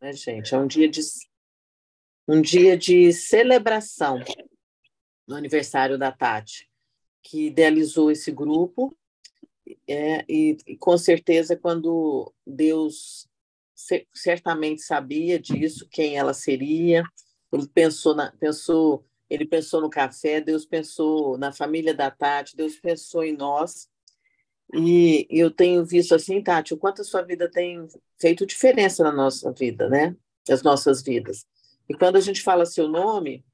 né, gente? É um dia de um dia de celebração no aniversário da Tati, que idealizou esse grupo. É, e, e com certeza, quando Deus certamente sabia disso, quem ela seria, ele pensou, na, pensou, ele pensou no café, Deus pensou na família da Tati, Deus pensou em nós. E eu tenho visto assim, Tati, o quanto a sua vida tem feito diferença na nossa vida, né? As nossas vidas. E quando a gente fala seu nome,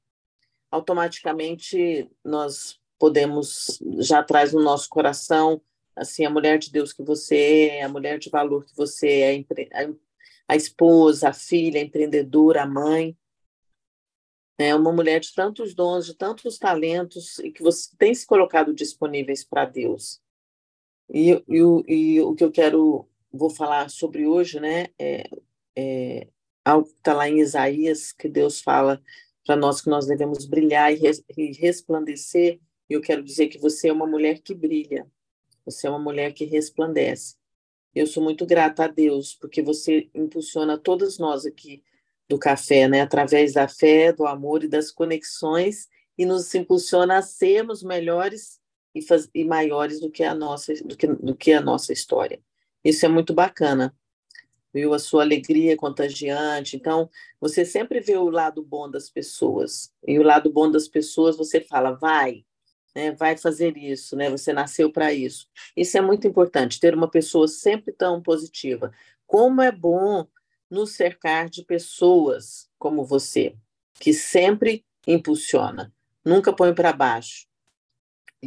automaticamente nós podemos já traz no nosso coração assim a mulher de Deus que você é, a mulher de valor que você é, a esposa, a filha, a empreendedora, a mãe. É uma mulher de tantos dons, de tantos talentos e que você tem se colocado disponíveis para Deus. E, e, e, o que eu quero, vou falar sobre hoje, né, é, é algo que está lá em Isaías, que Deus fala para nós que nós devemos brilhar e, res, e resplandecer. E eu quero dizer que você é uma mulher que brilha, você é uma mulher que resplandece. Eu sou muito grata a Deus, porque você impulsiona todas nós aqui do café, né? Através da fé, do amor e das conexões, e nos impulsiona a sermos melhores e, faz, e maiores do que a nossa do que, do que a nossa história. Isso é muito bacana. Viu? A sua alegria é contagiante. Então, você sempre vê o lado bom das pessoas. E o lado bom das pessoas, você fala, vai, né, vai fazer isso, né, você nasceu para isso. Isso é muito importante, ter uma pessoa sempre tão positiva. Como é bom nos cercar de pessoas como você, que sempre impulsiona, nunca põe para baixo.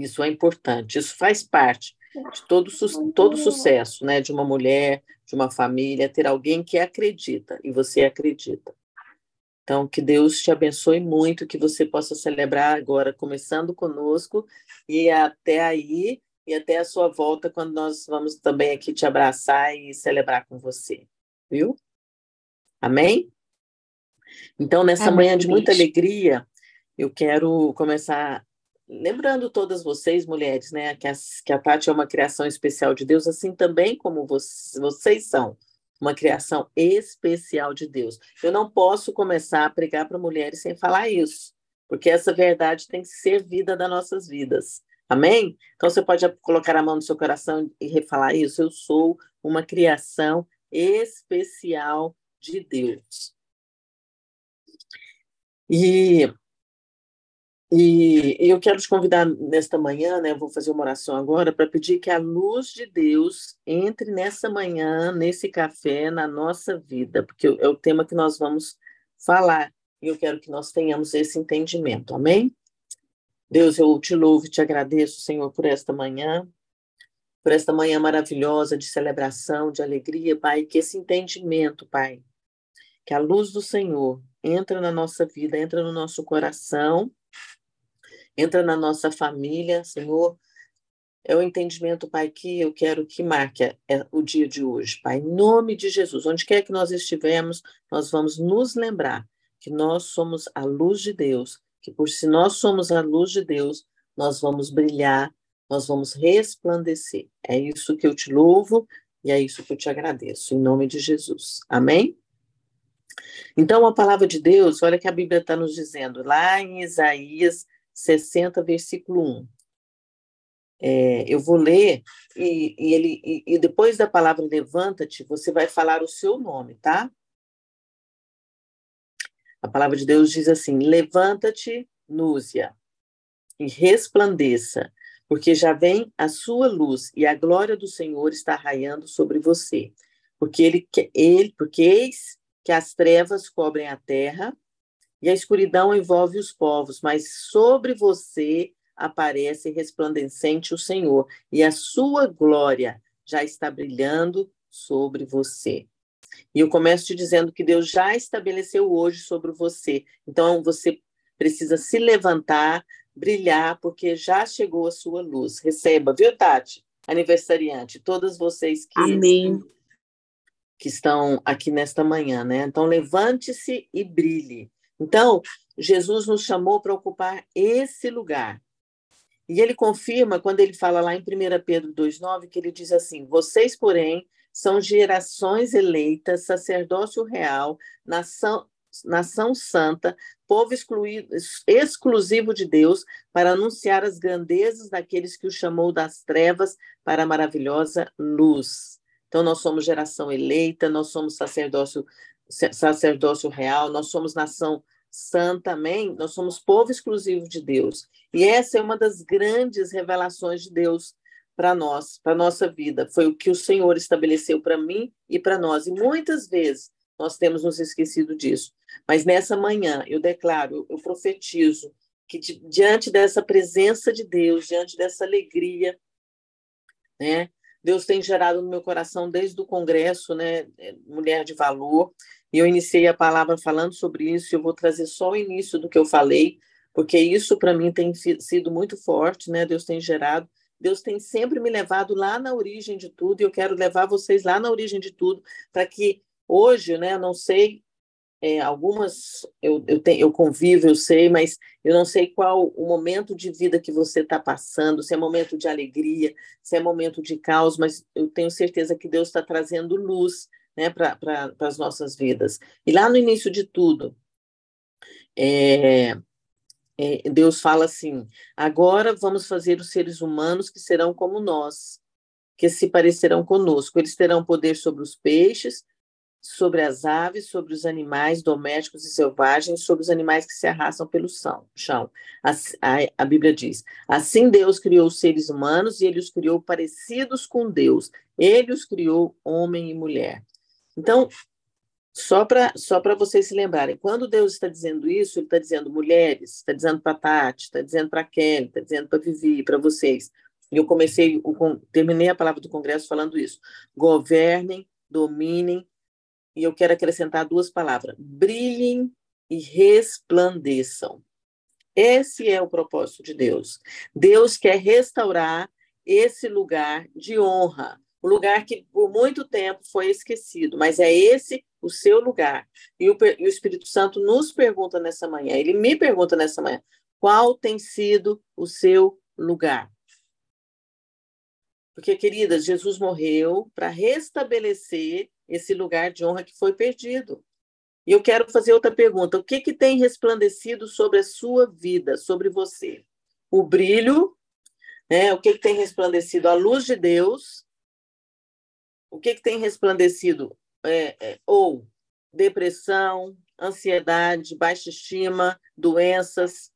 Isso é importante, isso faz parte de todo, todo sucesso né, de uma mulher, de uma família, ter alguém que acredita e você acredita. Então, que Deus te abençoe muito, que você possa celebrar agora, começando conosco, e até aí, e até a sua volta, quando nós vamos também aqui te abraçar e celebrar com você. Viu? Amém? Então, nessa Amém. manhã de muita alegria, eu quero começar lembrando todas vocês, mulheres, né, que a, que a Tati é uma criação especial de Deus, assim também como vocês, vocês são uma criação especial de Deus. Eu não posso começar a pregar para mulheres sem falar isso, porque essa verdade tem que ser vida das nossas vidas. Amém? Então você pode colocar a mão no seu coração e refalar isso. Eu sou uma criação especial de Deus. E e eu quero te convidar nesta manhã, né? Vou fazer uma oração agora para pedir que a luz de Deus entre nessa manhã, nesse café, na nossa vida, porque é o tema que nós vamos falar. E eu quero que nós tenhamos esse entendimento. Amém? Deus, eu te louvo e te agradeço, Senhor, por esta manhã, por esta manhã maravilhosa de celebração, de alegria, Pai, que esse entendimento, Pai, que a luz do Senhor entra na nossa vida, entra no nosso coração entra na nossa família, Senhor. É o entendimento, Pai, que eu quero que marque é, o dia de hoje, Pai. Em nome de Jesus, onde quer que nós estivermos, nós vamos nos lembrar que nós somos a luz de Deus, que por se nós somos a luz de Deus, nós vamos brilhar, nós vamos resplandecer. É isso que eu te louvo e é isso que eu te agradeço, em nome de Jesus. Amém? Então, a palavra de Deus, olha que a Bíblia está nos dizendo, lá em Isaías 60, versículo 1. É, eu vou ler e, e ele e, e depois da palavra levanta-te, você vai falar o seu nome, tá? A palavra de Deus diz assim: levanta-te, Núzia, e resplandeça, porque já vem a sua luz e a glória do Senhor está raiando sobre você. Porque ele, ele porque eis que as trevas cobrem a terra e a escuridão envolve os povos, mas sobre você aparece resplandecente o Senhor, e a sua glória já está brilhando sobre você. E eu começo te dizendo que Deus já estabeleceu hoje sobre você. Então você precisa se levantar, brilhar, porque já chegou a sua luz. Receba, viu, Tati? Aniversariante, todas vocês que, Amém. que estão aqui nesta manhã, né? Então levante-se e brilhe. Então, Jesus nos chamou para ocupar esse lugar. E ele confirma quando ele fala lá em 1 Pedro 2,9, que ele diz assim: Vocês, porém, são gerações eleitas, sacerdócio real, nação, nação santa, povo excluído, exclusivo de Deus, para anunciar as grandezas daqueles que o chamou das trevas para a maravilhosa luz. Então, nós somos geração eleita, nós somos sacerdócio, sacerdócio real, nós somos nação santa, amém? Nós somos povo exclusivo de Deus. E essa é uma das grandes revelações de Deus para nós, para nossa vida. Foi o que o Senhor estabeleceu para mim e para nós. E muitas vezes nós temos nos esquecido disso. Mas nessa manhã eu declaro, eu profetizo que di diante dessa presença de Deus, diante dessa alegria, né? Deus tem gerado no meu coração desde o congresso, né, é, Mulher de Valor, e eu iniciei a palavra falando sobre isso, eu vou trazer só o início do que eu falei, porque isso para mim tem sido muito forte, né? Deus tem gerado, Deus tem sempre me levado lá na origem de tudo, e eu quero levar vocês lá na origem de tudo, para que hoje, né, não sei, é, algumas eu, eu, tenho, eu convivo, eu sei, mas eu não sei qual o momento de vida que você está passando, se é momento de alegria, se é momento de caos, mas eu tenho certeza que Deus está trazendo luz né, para pra, as nossas vidas. E lá no início de tudo, é, é, Deus fala assim: agora vamos fazer os seres humanos que serão como nós, que se parecerão conosco. Eles terão poder sobre os peixes, sobre as aves, sobre os animais domésticos e selvagens, sobre os animais que se arrastam pelo chão. A, a, a, Bíblia diz: Assim Deus criou os seres humanos e ele os criou parecidos com Deus. Ele os criou homem e mulher. Então, só para só vocês se lembrarem, quando Deus está dizendo isso, Ele está dizendo mulheres, está dizendo para Tati, está dizendo para Kelly, está dizendo para Vivi, para vocês. Eu comecei, o, terminei a palavra do Congresso falando isso. Governem, dominem, e eu quero acrescentar duas palavras: brilhem e resplandeçam. Esse é o propósito de Deus. Deus quer restaurar esse lugar de honra, o lugar que por muito tempo foi esquecido, mas é esse o seu lugar. E o, e o Espírito Santo nos pergunta nessa manhã, ele me pergunta nessa manhã, qual tem sido o seu lugar? Porque, queridas, Jesus morreu para restabelecer esse lugar de honra que foi perdido. E eu quero fazer outra pergunta: o que, que tem resplandecido sobre a sua vida, sobre você? O brilho, né? o que, que tem resplandecido? A luz de Deus o que, que tem resplandecido? É, é, ou depressão, ansiedade, baixa estima, doenças.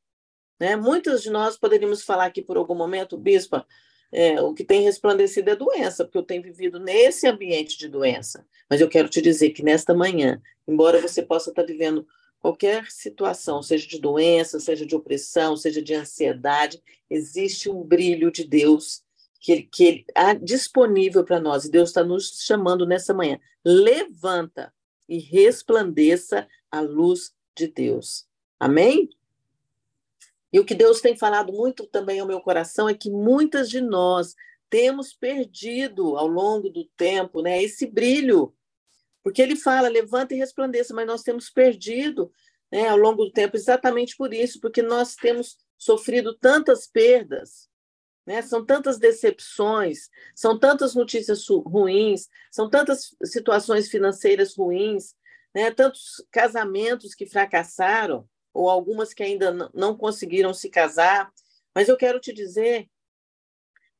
Né? Muitos de nós poderíamos falar aqui por algum momento, Bispa, é, o que tem resplandecido é doença, porque eu tenho vivido nesse ambiente de doença. Mas eu quero te dizer que nesta manhã, embora você possa estar vivendo qualquer situação, seja de doença, seja de opressão, seja de ansiedade, existe um brilho de Deus que que ele há disponível para nós, e Deus está nos chamando nessa manhã. Levanta e resplandeça a luz de Deus. Amém? E o que Deus tem falado muito também ao meu coração é que muitas de nós temos perdido ao longo do tempo né, esse brilho. Porque ele fala, levanta e resplandeça, mas nós temos perdido né, ao longo do tempo exatamente por isso, porque nós temos sofrido tantas perdas, né? São tantas decepções, são tantas notícias ruins, são tantas situações financeiras ruins, né? tantos casamentos que fracassaram, ou algumas que ainda não conseguiram se casar. Mas eu quero te dizer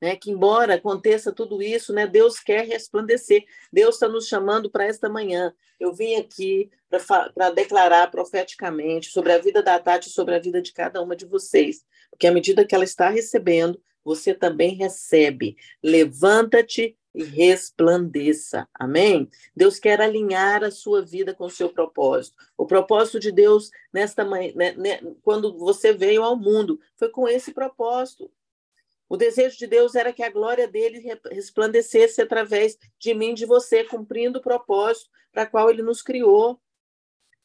né, que, embora aconteça tudo isso, né, Deus quer resplandecer. Deus está nos chamando para esta manhã. Eu vim aqui para declarar profeticamente sobre a vida da Tati, sobre a vida de cada uma de vocês, porque à medida que ela está recebendo, você também recebe. Levanta-te e resplandeça. Amém? Deus quer alinhar a sua vida com o seu propósito. O propósito de Deus nesta manhã, né, né, quando você veio ao mundo, foi com esse propósito. O desejo de Deus era que a glória dele resplandecesse através de mim, de você, cumprindo o propósito para qual ele nos criou.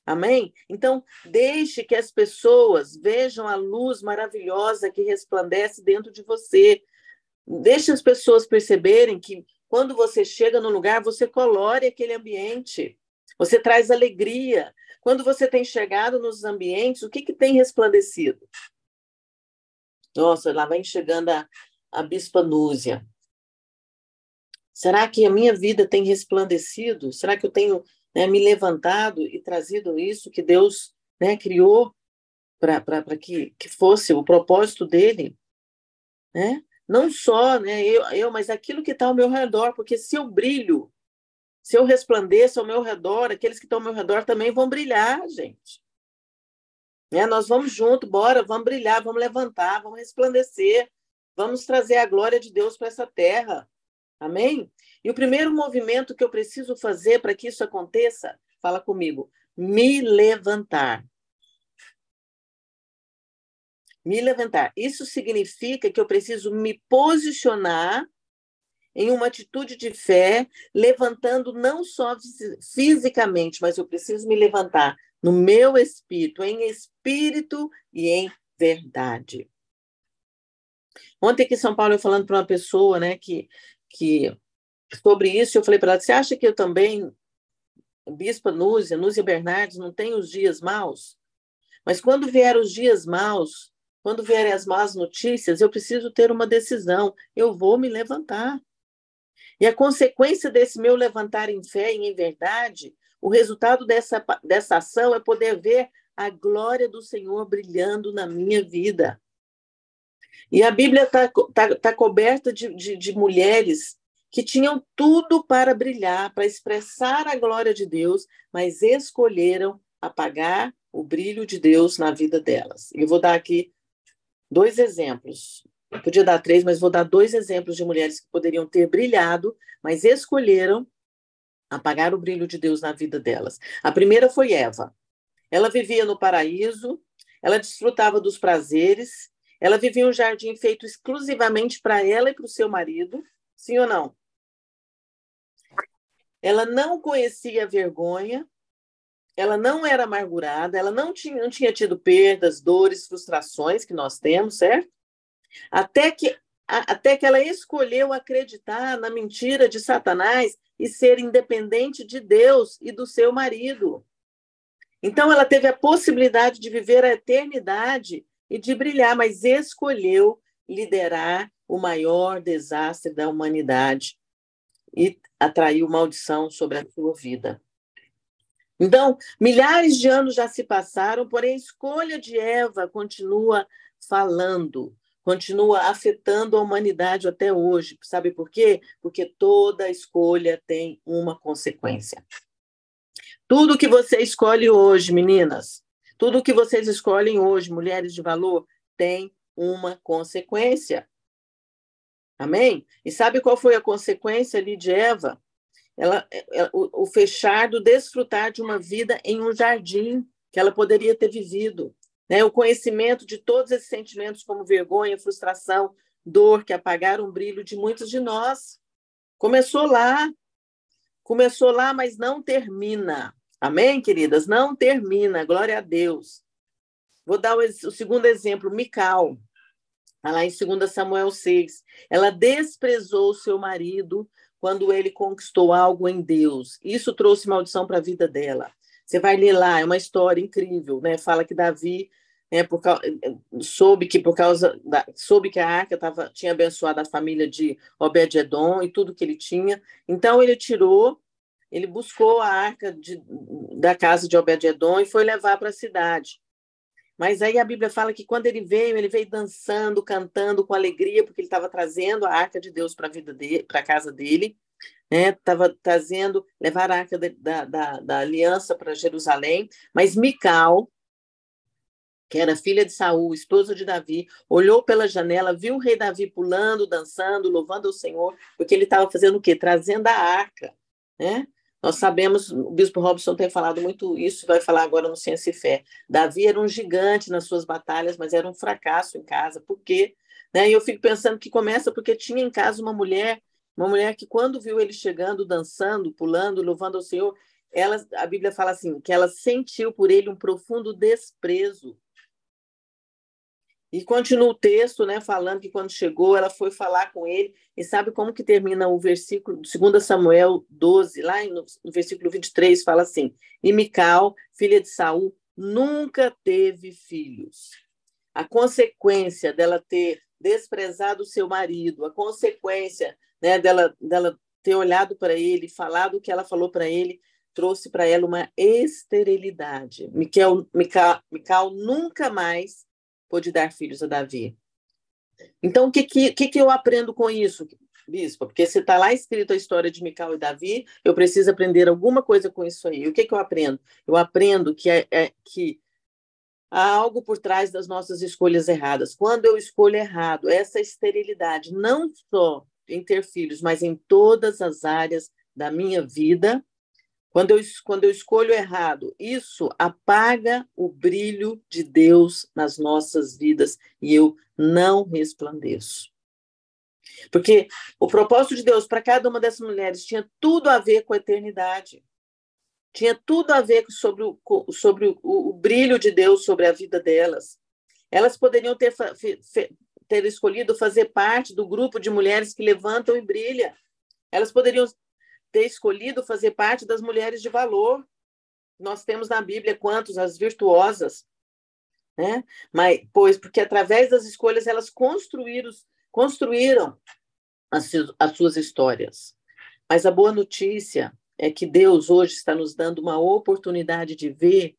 Amém? Então, deixe que as pessoas vejam a luz maravilhosa que resplandece dentro de você. Deixe as pessoas perceberem que quando você chega no lugar, você colore aquele ambiente. Você traz alegria. Quando você tem chegado nos ambientes, o que, que tem resplandecido? Nossa, lá vem chegando a, a Bispa Núzia. Será que a minha vida tem resplandecido? Será que eu tenho né, me levantado e trazido isso que Deus né, criou para que, que fosse o propósito dele? Né? Não só né, eu, eu, mas aquilo que está ao meu redor, porque se eu brilho, se eu resplandeço ao meu redor, aqueles que estão ao meu redor também vão brilhar, gente. Né? Nós vamos junto, bora, vamos brilhar, vamos levantar, vamos resplandecer, vamos trazer a glória de Deus para essa terra. Amém? E o primeiro movimento que eu preciso fazer para que isso aconteça, fala comigo, me levantar. Me levantar. Isso significa que eu preciso me posicionar em uma atitude de fé, levantando não só fisicamente, mas eu preciso me levantar no meu espírito, em espírito e em verdade. Ontem aqui em São Paulo, eu falando para uma pessoa, né, que que sobre isso eu falei para ela: você acha que eu também, Bispa Núzia, Núzia Bernardes, não tem os dias maus? Mas quando vier os dias maus, quando vierem as más notícias, eu preciso ter uma decisão. Eu vou me levantar. E a consequência desse meu levantar em fé e em verdade, o resultado dessa, dessa ação é poder ver a glória do Senhor brilhando na minha vida. E a Bíblia está tá, tá coberta de, de, de mulheres que tinham tudo para brilhar, para expressar a glória de Deus, mas escolheram apagar o brilho de Deus na vida delas. Eu vou dar aqui dois exemplos. Eu podia dar três, mas vou dar dois exemplos de mulheres que poderiam ter brilhado, mas escolheram apagar o brilho de Deus na vida delas. A primeira foi Eva. Ela vivia no paraíso, ela desfrutava dos prazeres, ela vivia um jardim feito exclusivamente para ela e para o seu marido, sim ou não? Ela não conhecia vergonha, ela não era amargurada, ela não tinha, não tinha tido perdas, dores, frustrações que nós temos, certo? Até que, até que ela escolheu acreditar na mentira de Satanás e ser independente de Deus e do seu marido. Então, ela teve a possibilidade de viver a eternidade e de brilhar, mas escolheu liderar o maior desastre da humanidade e atraiu maldição sobre a sua vida. Então, milhares de anos já se passaram, porém a escolha de Eva continua falando, continua afetando a humanidade até hoje. Sabe por quê? Porque toda escolha tem uma consequência. Tudo que você escolhe hoje, meninas, tudo que vocês escolhem hoje, mulheres de valor, tem uma consequência. Amém? E sabe qual foi a consequência ali de Eva? Ela, ela o, o fechar do desfrutar de uma vida em um jardim que ela poderia ter vivido. Né? O conhecimento de todos esses sentimentos, como vergonha, frustração, dor, que apagaram o brilho de muitos de nós. Começou lá, começou lá, mas não termina. Amém, queridas? Não termina, glória a Deus. Vou dar o, o segundo exemplo, Mical. Está lá em 2 Samuel 6. Ela desprezou seu marido quando ele conquistou algo em Deus. Isso trouxe maldição para a vida dela. Você vai ler lá, é uma história incrível, né? Fala que Davi né, por, soube que por causa da, soube que a arca tava, tinha abençoado a família de Obed-edom e tudo que ele tinha. Então ele tirou ele buscou a arca de, da casa de Obed-edom e foi levar para a cidade. Mas aí a Bíblia fala que quando ele veio, ele veio dançando, cantando com alegria, porque ele estava trazendo a arca de Deus para a vida dele, para a casa dele, né? Estava trazendo, levar a arca da, da, da aliança para Jerusalém. Mas Mical, que era filha de Saul, esposa de Davi, olhou pela janela, viu o rei Davi pulando, dançando, louvando o Senhor, porque ele estava fazendo o quê? Trazendo a arca, né? Nós sabemos, o bispo Robson tem falado muito isso, vai falar agora no Ciência e Fé. Davi era um gigante nas suas batalhas, mas era um fracasso em casa. Por quê? Né? E eu fico pensando que começa porque tinha em casa uma mulher, uma mulher que quando viu ele chegando, dançando, pulando, louvando ao Senhor, ela, a Bíblia fala assim, que ela sentiu por ele um profundo desprezo. E continua o texto, né, falando que quando chegou, ela foi falar com ele, e sabe como que termina o versículo, 2 Samuel 12, lá no, no versículo 23, fala assim, e Mical, filha de Saul, nunca teve filhos. A consequência dela ter desprezado o seu marido, a consequência né, dela, dela ter olhado para ele, falado o que ela falou para ele, trouxe para ela uma esterilidade. Micael, Micael, Micael nunca mais pôde dar filhos a Davi. Então, o que, que, que eu aprendo com isso, bispo? Porque se está lá escrito a história de Micael e Davi, eu preciso aprender alguma coisa com isso aí. O que, que eu aprendo? Eu aprendo que, é, é, que há algo por trás das nossas escolhas erradas. Quando eu escolho errado, essa esterilidade, não só em ter filhos, mas em todas as áreas da minha vida, quando eu, quando eu escolho errado, isso apaga o brilho de Deus nas nossas vidas e eu não resplandeço. Porque o propósito de Deus para cada uma dessas mulheres tinha tudo a ver com a eternidade. Tinha tudo a ver sobre o, sobre o, o brilho de Deus sobre a vida delas. Elas poderiam ter, ter escolhido fazer parte do grupo de mulheres que levantam e brilham. Elas poderiam ter escolhido fazer parte das mulheres de valor. Nós temos na Bíblia quantos? As virtuosas. Né? Mas, pois, porque através das escolhas elas construíram, construíram as, as suas histórias. Mas a boa notícia é que Deus hoje está nos dando uma oportunidade de ver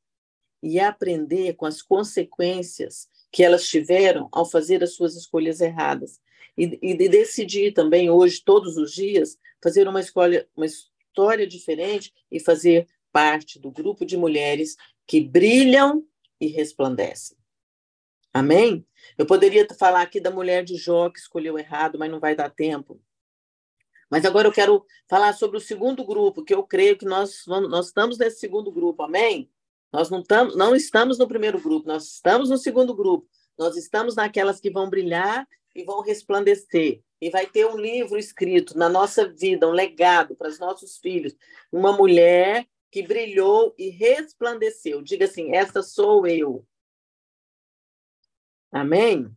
e aprender com as consequências que elas tiveram ao fazer as suas escolhas erradas. E, e de decidir também hoje, todos os dias, fazer uma escolha, uma história diferente e fazer parte do grupo de mulheres que brilham e resplandecem. Amém? Eu poderia falar aqui da mulher de Jó que escolheu errado, mas não vai dar tempo. Mas agora eu quero falar sobre o segundo grupo, que eu creio que nós, nós estamos nesse segundo grupo, amém? Nós não, tam, não estamos no primeiro grupo, nós estamos no segundo grupo. Nós estamos naquelas que vão brilhar e vão resplandecer e vai ter um livro escrito na nossa vida, um legado para os nossos filhos, uma mulher que brilhou e resplandeceu. Diga assim: essa sou eu. Amém?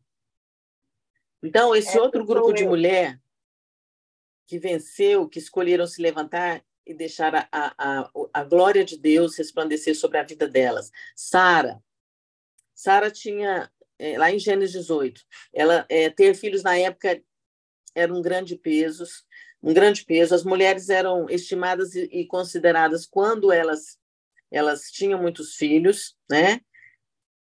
Então, esse essa outro grupo de mulher que venceu, que escolheram se levantar e deixar a, a, a glória de Deus resplandecer sobre a vida delas. Sara. Sara tinha, é, lá em Gênesis 18, ela é, ter filhos na época era um grande peso, um grande peso. As mulheres eram estimadas e, consideradas quando elas elas tinham muitos filhos, né?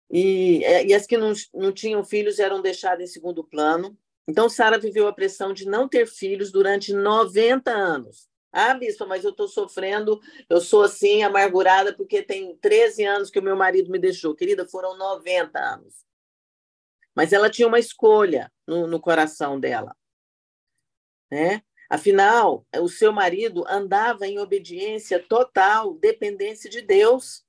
E, é, e as que não, não tinham filhos eram deixadas em segundo plano. Então, Sara viveu a pressão de não ter filhos durante 90 anos. Ah, bispo, mas eu estou sofrendo, eu sou assim, amargurada, porque tem 13 anos que o meu marido me deixou. Querida, foram 90 anos. Mas ela tinha uma escolha no, no coração dela né? Afinal, o seu marido andava em obediência total, dependência de Deus.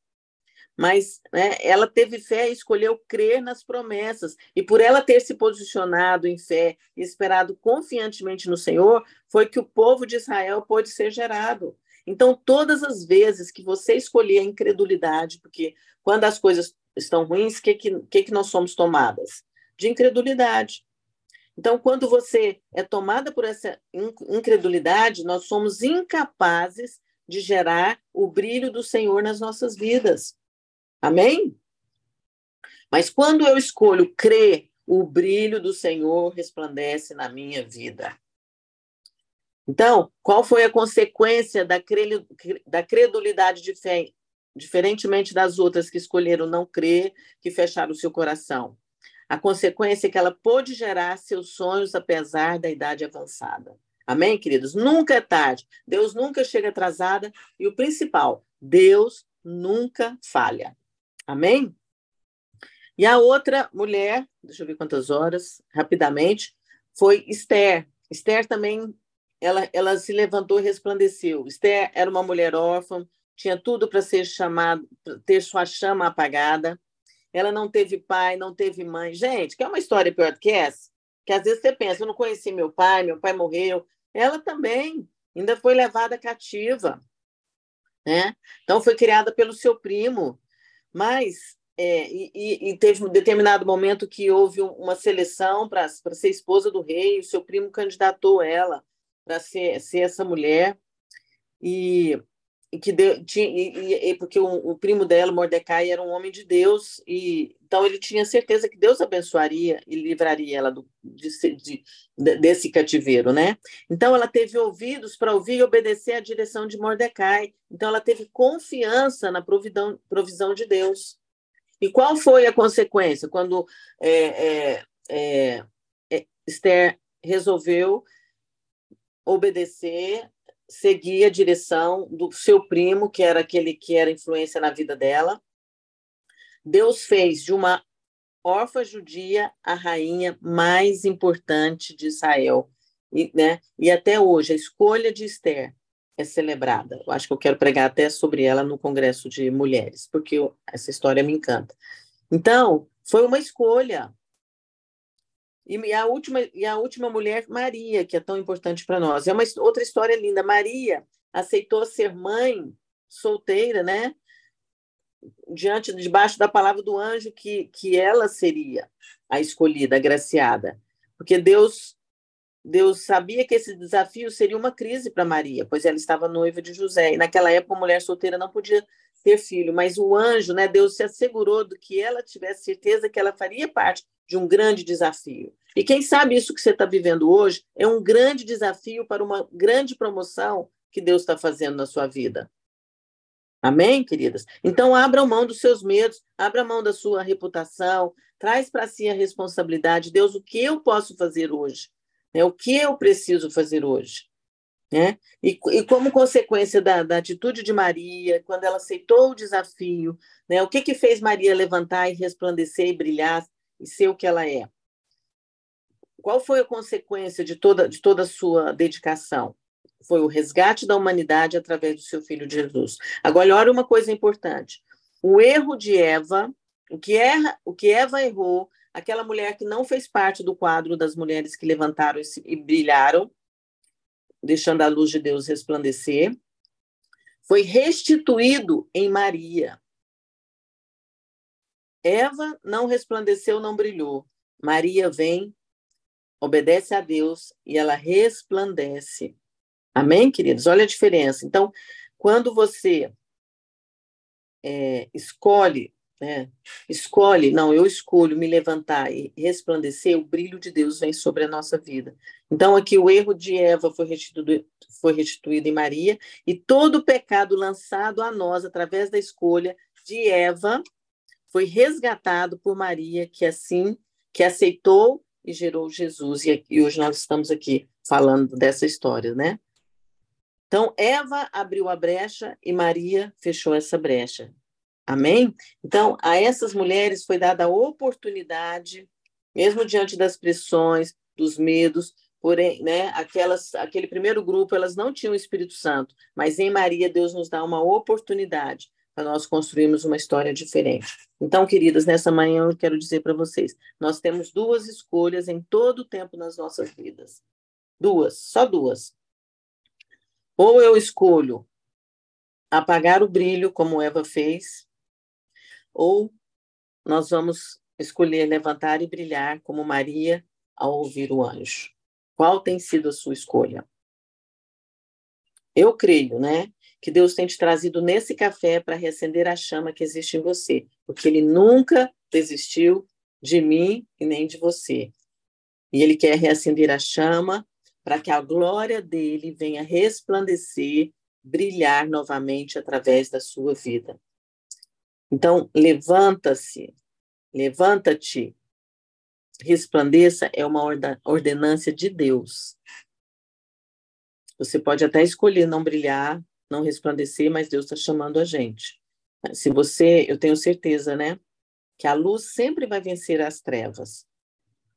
Mas né, ela teve fé e escolheu crer nas promessas. E por ela ter se posicionado em fé e esperado confiantemente no Senhor, foi que o povo de Israel pôde ser gerado. Então, todas as vezes que você escolher a incredulidade, porque quando as coisas estão ruins, o que, que, que nós somos tomadas? De incredulidade. Então, quando você é tomada por essa incredulidade, nós somos incapazes de gerar o brilho do Senhor nas nossas vidas. Amém? Mas quando eu escolho crer, o brilho do Senhor resplandece na minha vida. Então, qual foi a consequência da credulidade de fé, diferentemente das outras que escolheram não crer, que fecharam o seu coração? A consequência é que ela pôde gerar seus sonhos apesar da idade avançada. Amém, queridos? Nunca é tarde. Deus nunca chega atrasada. E o principal, Deus nunca falha. Amém? E a outra mulher, deixa eu ver quantas horas, rapidamente, foi Esther. Esther também, ela, ela se levantou e resplandeceu. Esther era uma mulher órfã, tinha tudo para ser chamada, ter sua chama apagada ela não teve pai, não teve mãe. Gente, que é uma história pior do que essa? Que às vezes você pensa, eu não conheci meu pai, meu pai morreu. Ela também ainda foi levada cativa. Né? Então, foi criada pelo seu primo. Mas, é, e, e, teve um determinado momento que houve uma seleção para ser esposa do rei, o seu primo candidatou ela para ser, ser essa mulher. E que deu, tinha, e, e, porque o, o, primo dela, Mordecai, era um homem de Deus, e então ele tinha certeza que Deus abençoaria e livraria ela do, de, de, desse cativeiro, né? Então ela teve ouvidos para ouvir e obedecer à direção de Mordecai. Então ela teve confiança na providão, provisão de Deus. E qual foi a consequência quando é, é, é, é Esther resolveu obedecer seguir a direção do seu primo, que era aquele que era influência na vida dela. Deus fez de uma órfã judia a rainha mais importante de Israel. E, né? e até hoje, a escolha de Esther é celebrada. Eu acho que eu quero pregar até sobre ela no Congresso de Mulheres, porque eu, essa história me encanta. Então, foi uma escolha. E a última, e a última mulher, Maria, que é tão importante para nós. É uma outra história linda. Maria aceitou ser mãe solteira, né? Diante, debaixo da palavra do anjo, que, que ela seria a escolhida, a graciada. Porque Deus Deus sabia que esse desafio seria uma crise para Maria, pois ela estava noiva de José. E naquela época, a mulher solteira não podia ter filho, mas o anjo, né, Deus se assegurou do que ela tivesse certeza que ela faria parte de um grande desafio. E quem sabe isso que você está vivendo hoje é um grande desafio para uma grande promoção que Deus está fazendo na sua vida. Amém, queridas? Então, abra mão dos seus medos, abra mão da sua reputação, traz para si a responsabilidade. Deus, o que eu posso fazer hoje? Né? O que eu preciso fazer hoje? Né? E, e como consequência da, da, atitude de Maria, quando ela aceitou o desafio, né? o que, que fez Maria levantar e resplandecer e brilhar e ser o que ela é? Qual foi a consequência de toda, de toda a sua dedicação? Foi o resgate da humanidade através do seu filho Jesus. Agora, olha uma coisa importante. O erro de Eva, o que, erra, o que Eva errou, aquela mulher que não fez parte do quadro das mulheres que levantaram e, e brilharam, deixando a luz de Deus resplandecer, foi restituído em Maria. Eva não resplandeceu, não brilhou. Maria vem, obedece a Deus e ela resplandece. Amém, queridos? Olha a diferença. Então, quando você é, escolhe né? Escolhe, não, eu escolho me levantar e resplandecer, o brilho de Deus vem sobre a nossa vida. Então, aqui o erro de Eva foi restituído, foi restituído em Maria, e todo o pecado lançado a nós através da escolha de Eva foi resgatado por Maria, que assim, que aceitou e gerou Jesus. E, e hoje nós estamos aqui falando dessa história, né? Então, Eva abriu a brecha e Maria fechou essa brecha. Amém? Então, a essas mulheres foi dada a oportunidade, mesmo diante das pressões, dos medos, porém, né, aquelas, aquele primeiro grupo, elas não tinham o Espírito Santo, mas em Maria Deus nos dá uma oportunidade para nós construirmos uma história diferente. Então, queridas, nessa manhã eu quero dizer para vocês, nós temos duas escolhas em todo o tempo nas nossas vidas. Duas, só duas. Ou eu escolho apagar o brilho, como Eva fez, ou nós vamos escolher levantar e brilhar como Maria ao ouvir o anjo. Qual tem sido a sua escolha? Eu creio, né, que Deus tem te trazido nesse café para reacender a chama que existe em você, porque ele nunca desistiu de mim e nem de você. E ele quer reacender a chama para que a glória dele venha resplandecer, brilhar novamente através da sua vida. Então, levanta-se, levanta-te, resplandeça é uma ordenância de Deus. Você pode até escolher não brilhar, não resplandecer, mas Deus está chamando a gente. Se você, eu tenho certeza, né, que a luz sempre vai vencer as trevas.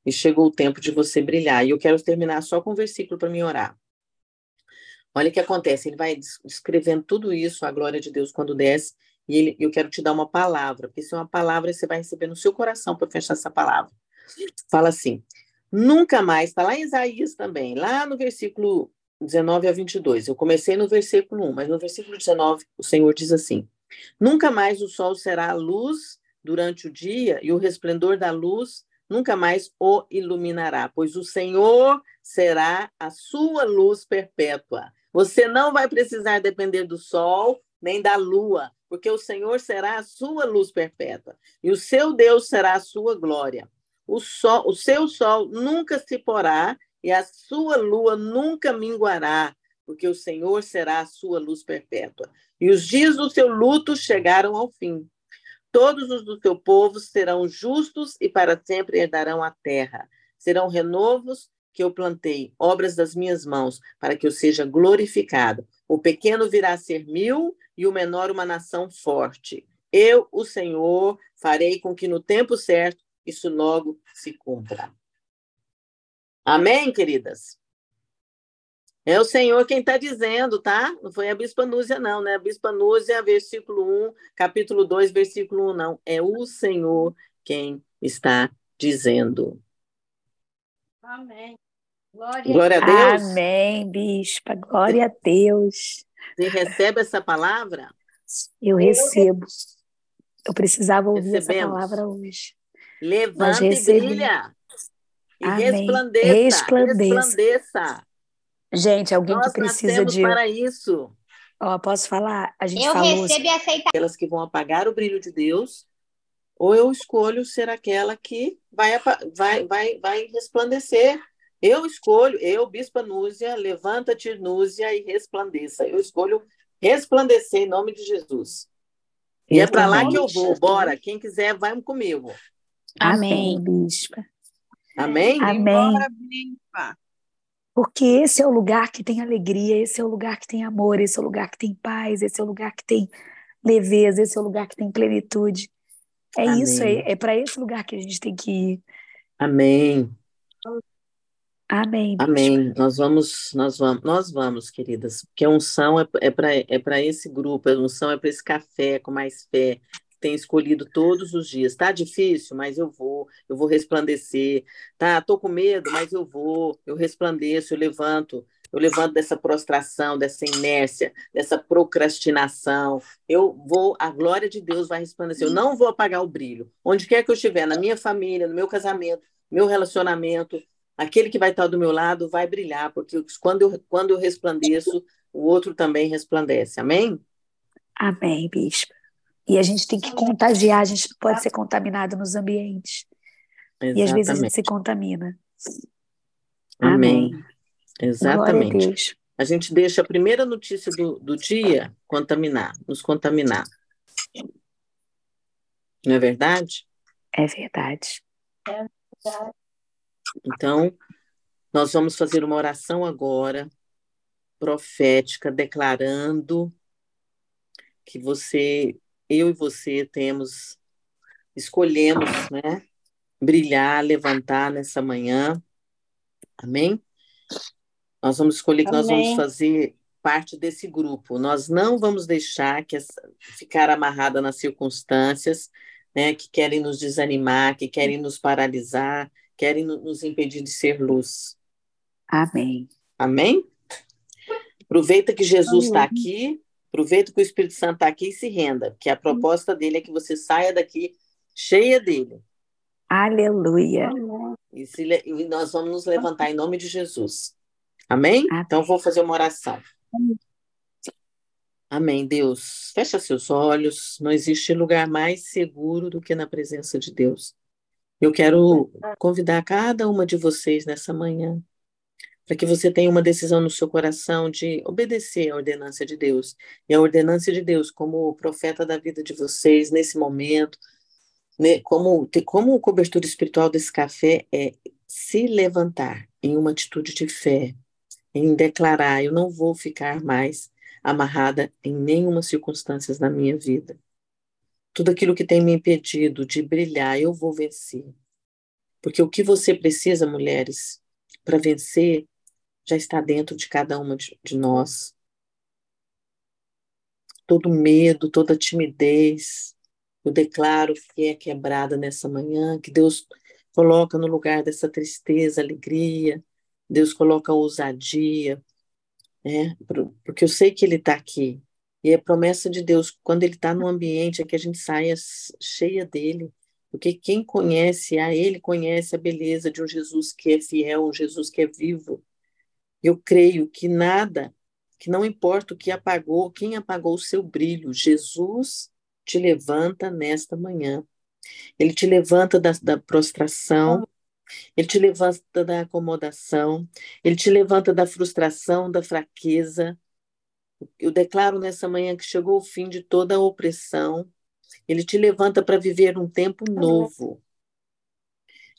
E chegou o tempo de você brilhar. E eu quero terminar só com um versículo para me orar. Olha o que acontece, ele vai descrevendo tudo isso, a glória de Deus quando desce, e ele, eu quero te dar uma palavra, porque se é uma palavra, você vai receber no seu coração para fechar essa palavra. Fala assim: nunca mais, está lá em Isaías também, lá no versículo 19 a 22. Eu comecei no versículo 1, mas no versículo 19 o Senhor diz assim: Nunca mais o sol será a luz durante o dia e o resplendor da luz nunca mais o iluminará, pois o Senhor será a sua luz perpétua. Você não vai precisar depender do sol nem da lua, porque o Senhor será a sua luz perpétua, e o seu Deus será a sua glória. O, sol, o seu sol nunca se porá, e a sua lua nunca minguará, porque o Senhor será a sua luz perpétua. E os dias do seu luto chegaram ao fim. Todos os do teu povo serão justos e para sempre herdarão a terra. Serão renovos que eu plantei, obras das minhas mãos, para que eu seja glorificado. O pequeno virá a ser mil e o menor uma nação forte. Eu, o Senhor, farei com que no tempo certo isso logo se cumpra. Amém, queridas? É o Senhor quem está dizendo, tá? Não foi a Bispa Núzia, não, né? A Bispa Núzia, versículo 1, capítulo 2, versículo 1, não. É o Senhor quem está dizendo. Amém. Glória, Glória a Deus. Amém, bispa. Glória a Deus. Você recebe essa palavra? Eu recebo. Eu precisava ouvir Recebemos. essa palavra hoje. Levanta e brilha. E Amém. resplandeça. Resplandeça. resplandeça. Gente, alguém Nós que precisa de. para isso. Ó, posso falar? A gente eu falou. recebo e aceitar. Aquelas que vão apagar o brilho de Deus, ou eu escolho ser aquela que vai, vai, vai, vai resplandecer. Eu escolho, eu, Bispa Núzia, levanta-te, Núzia, e resplandeça. Eu escolho resplandecer em nome de Jesus. E é para lá que eu vou. Bora. Quem quiser, vai comigo. Amém, Bispa. Amém? Amém. Porque esse é o lugar que tem alegria, esse é o lugar que tem amor, esse é o lugar que tem paz, esse é o lugar que tem leveza, esse é o lugar que tem plenitude. É Amém. isso, é, é para esse lugar que a gente tem que ir. Amém. Amém. Amém. Nós vamos, nós vamos, nós vamos, queridas, porque a unção é, é para é esse grupo, a unção é para esse café com mais fé, tem escolhido todos os dias. Tá difícil, mas eu vou, eu vou resplandecer. Tá, tô com medo, mas eu vou, eu resplandeço, eu levanto, eu levanto dessa prostração, dessa inércia, dessa procrastinação. Eu vou, a glória de Deus vai resplandecer. Eu não vou apagar o brilho. Onde quer que eu estiver, na minha família, no meu casamento, meu relacionamento, aquele que vai estar do meu lado vai brilhar, porque quando eu, quando eu resplandeço, o outro também resplandece. Amém? Amém, bispo. E a gente tem que contagiar, a gente pode ser contaminado nos ambientes. Exatamente. E às vezes a gente se contamina. Amém. Amém. Exatamente. A, a, gente deixa a primeira notícia do, do dia contaminar, nos contaminar. Não é verdade? É verdade. É verdade. Então, nós vamos fazer uma oração agora, profética, declarando que você eu e você temos, escolhemos, né, brilhar, levantar nessa manhã. Amém? Nós vamos escolher que Amém. nós vamos fazer parte desse grupo. Nós não vamos deixar que essa, ficar amarrada nas circunstâncias, né, que querem nos desanimar, que querem nos paralisar, querem nos impedir de ser luz. Amém. Amém? Aproveita que Jesus está aqui, Aproveita que o Espírito Santo está aqui e se renda, porque a proposta dele é que você saia daqui cheia dele. Aleluia. E, se, e nós vamos nos levantar em nome de Jesus. Amém? Amém. Então, vou fazer uma oração. Amém, Deus. Fecha seus olhos. Não existe lugar mais seguro do que na presença de Deus. Eu quero convidar cada uma de vocês nessa manhã para que você tenha uma decisão no seu coração de obedecer à ordenança de Deus. E a ordenança de Deus, como profeta da vida de vocês nesse momento, né, como, como cobertura espiritual desse café, é se levantar em uma atitude de fé, em declarar: eu não vou ficar mais amarrada em nenhuma circunstância na minha vida. Tudo aquilo que tem me impedido de brilhar, eu vou vencer. Porque o que você precisa, mulheres, para vencer já está dentro de cada uma de, de nós. Todo medo, toda timidez, eu declaro que é quebrada nessa manhã, que Deus coloca no lugar dessa tristeza, alegria, Deus coloca ousadia, né? porque eu sei que Ele está aqui. E é promessa de Deus, quando Ele está no ambiente, é que a gente saia cheia dele. Porque quem conhece a Ele conhece a beleza de um Jesus que é fiel, um Jesus que é vivo, eu creio que nada que não importa o que apagou, quem apagou o seu brilho, Jesus te levanta nesta manhã. Ele te levanta da, da prostração, ele te levanta da acomodação, ele te levanta da frustração, da fraqueza. Eu declaro nessa manhã que chegou o fim de toda a opressão. Ele te levanta para viver um tempo novo.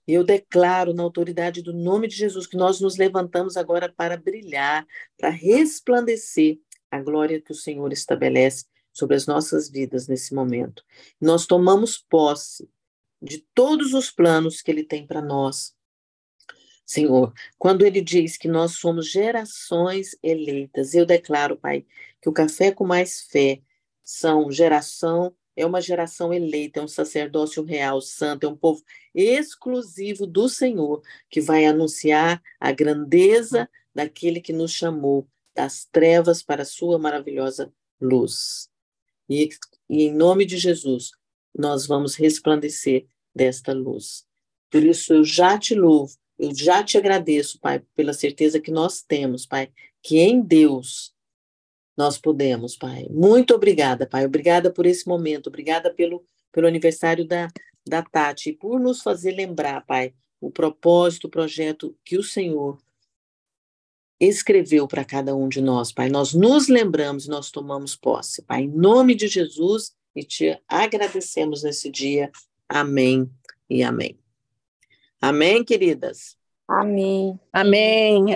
E eu declaro na autoridade do nome de Jesus que nós nos levantamos agora para brilhar, para resplandecer a glória que o Senhor estabelece sobre as nossas vidas nesse momento. Nós tomamos posse de todos os planos que Ele tem para nós. Senhor, quando Ele diz que nós somos gerações eleitas, eu declaro, Pai, que o Café com Mais Fé são geração é uma geração eleita, é um sacerdócio real, santo, é um povo exclusivo do Senhor, que vai anunciar a grandeza daquele que nos chamou das trevas para a sua maravilhosa luz. E, e em nome de Jesus, nós vamos resplandecer desta luz. Por isso eu já te louvo, eu já te agradeço, Pai, pela certeza que nós temos, Pai, que em Deus nós podemos, Pai. Muito obrigada, Pai. Obrigada por esse momento, obrigada pelo, pelo aniversário da, da Tati, e por nos fazer lembrar, Pai, o propósito, o projeto que o Senhor escreveu para cada um de nós, Pai. Nós nos lembramos, nós tomamos posse, Pai, em nome de Jesus, e te agradecemos nesse dia. Amém e amém. Amém, queridas? Amém. Amém. Amém.